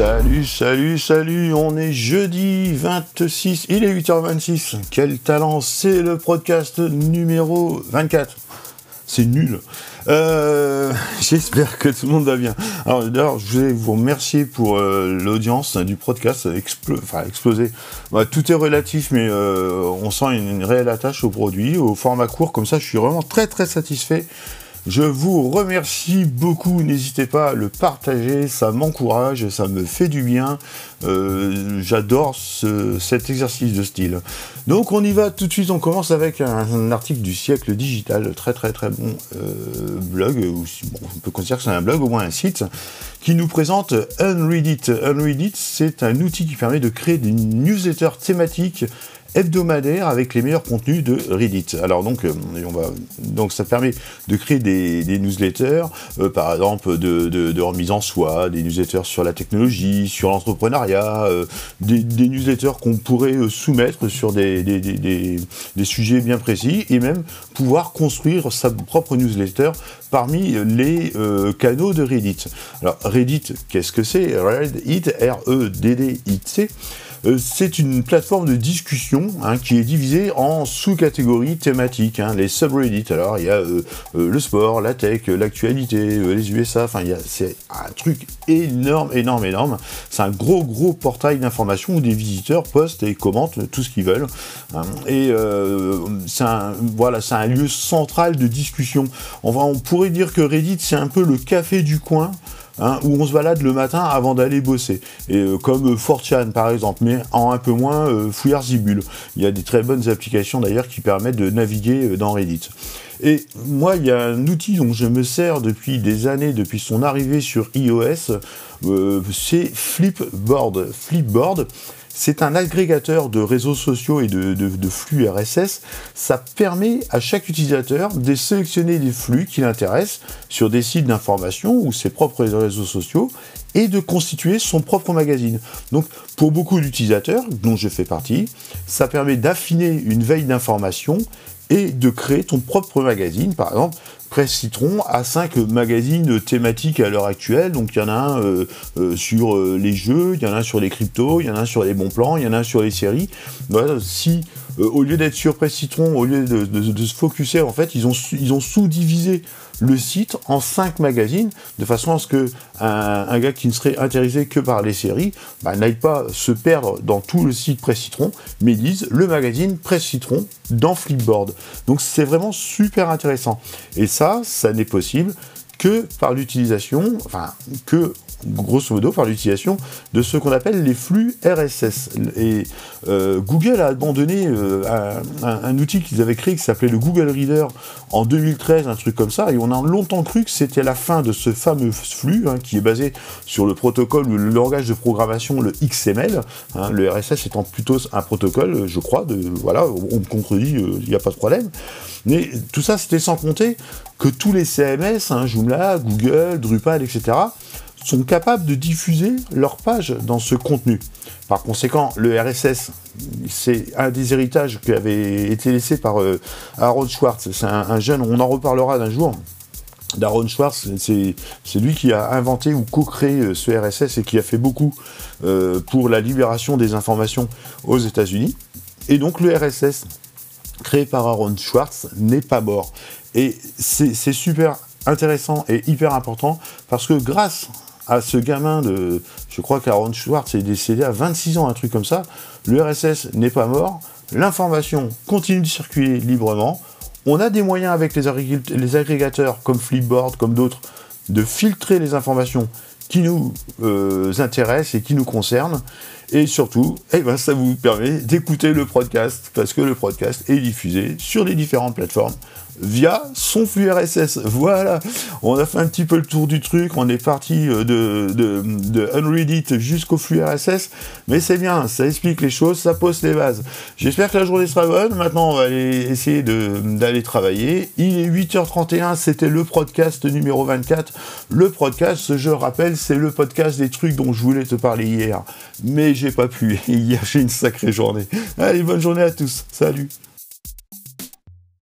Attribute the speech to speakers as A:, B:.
A: Salut, salut, salut, on est jeudi 26, il est 8h26. Quel talent, c'est le podcast numéro 24. C'est nul. Euh, j'espère que tout le monde va bien. Alors d'ailleurs, je voulais vous remercier pour euh, l'audience du podcast, enfin explosé. Bah, tout est relatif, mais euh, on sent une, une réelle attache au produit, au format court. Comme ça, je suis vraiment très très satisfait. Je vous remercie beaucoup, n'hésitez pas à le partager, ça m'encourage, ça me fait du bien. Euh, j'adore cet exercice de style. Donc on y va tout de suite, on commence avec un, article du siècle digital, très très très bon euh, blog, ou on peut considérer que c'est un blog, au moins un site, qui nous présente Unreadit. Unreadit, c'est un outil qui permet de créer des newsletters thématiques hebdomadaire avec les meilleurs contenus de Reddit. Alors donc, euh, on va, donc ça permet de créer des, newsletters, euh, par exemple de, de, remise en soi, des newsletters sur la technologie, sur l'entrepreneuriat, euh, des, newsletters qu'on pourrait soumettre sur des, des, sujets bien précis, et même pouvoir construire sa propre newsletter parmi les canaux de Reddit. Alors Reddit, qu'est-ce que c'est? Reddit, R-E-D-D-I-T. Euh, c'est une plateforme de discussion hein, qui est divisée en sous-catégories thématiques, hein, les subreddits. Alors il y a euh, euh, le sport, la tech, l'actualité, les USA, enfin c'est un truc énorme, énorme, énorme. C'est un gros, gros portail d'information où des visiteurs postent et commentent tout ce qu'ils veulent. Hein. et c'est un, voilà, un lieu central de discussion. On, on pourrait dire que Reddit c'est un peu le café du coin. Hein, où on se balade le matin avant d'aller bosser. Et euh, comme 4chan par exemple, mais en un peu moins euh, fouillard zibule. Il y a des très bonnes applications d'ailleurs qui permettent de naviguer euh, dans Reddit. Et moi, il y a un outil dont je me sers depuis des années, depuis son arrivée sur iOS, c'est Flipboard. Flipboard, c'est un agrégateur de réseaux sociaux et de, flux RSS. Ça permet à chaque utilisateur de sélectionner des flux qui l'intéressent sur des sites d'information ou ses propres réseaux sociaux et de constituer son propre magazine. Donc pour beaucoup d'utilisateurs, dont je fais partie, ça permet d'affiner une veille d'information et de créer ton propre magazine. Par exemple, Presse Citron a cinq magazines thématiques à l'heure actuelle. Donc il y en a un euh, euh, sur euh, les jeux, il y en a un sur les cryptos, il y en a un sur les bons plans, il y en a un sur les séries. si au lieu d'être sur Presse Citron, au lieu de, se focuser, en fait, ils ont, ils ont sous-divisé le site en cinq magazines, de façon à ce que un, gars qui ne serait intéressé que par les séries bah, n'aille pas se perdre dans tout le site Presse Citron, mais lise le magazine Presse Citron dans Flipboard. Donc c'est vraiment super intéressant. Et ça, ça n'est possible que par l'utilisation, enfin, que grosso modo par l'utilisation de ce qu'on appelle les flux RSS. Et euh, Google a abandonné euh, un, outil qu'ils avaient créé qui s'appelait le Google Reader en 2013, un truc comme ça, et on a longtemps cru que c'était la fin de ce fameux flux hein, qui est basé sur le protocole ou le langage de programmation, le XML, hein, le RSS étant plutôt un protocole, je crois, de, voilà, on me contredit, euh, il n'y a pas de problème. Mais tout ça, c'était sans compter que tous les CMS, hein, Joomla, Google, Drupal, etc., sont capables de diffuser leur page dans ce contenu. Par conséquent, le RSS, c'est un des héritages qui avait été laissé par euh, Aaron Schwartz. C'est un, jeune, on en reparlera d'un jour. D'Aaron Schwartz, c'est lui qui a inventé ou co-créé euh, ce RSS et qui a fait beaucoup euh, pour la libération des informations aux États-Unis. Et donc le RSS, créé par Aaron Schwartz, n'est pas mort. Et c'est super intéressant et hyper important parce que grâce à ce gamin de. Je crois qu'Aaron Schwartz est décédé à 26 ans, un truc comme ça. Le RSS n'est pas mort. L'information continue de circuler librement. On a des moyens avec les, les agrégateurs comme Flipboard, comme d'autres, de filtrer les informations qui nous euh, intéressent et qui nous concernent. Et surtout, eh ben, ça vous permet d'écouter le podcast parce que le podcast est diffusé sur les différentes plateformes via son flux RSS. Voilà, on a fait un petit peu le tour du truc, on est parti euh, de, de, Unreadit jusqu'au flux RSS, mais c'est bien, ça explique les choses, ça pose les bases. J'espère que la journée sera bonne, maintenant on va aller essayer d'aller travailler. Il est 8h31, c'était le podcast numéro 24. Le podcast, je rappelle, c'est le podcast des trucs dont je voulais te parler hier, mais j'ai pas pu, hier j'ai une sacrée journée. Allez, bonne journée à tous, salut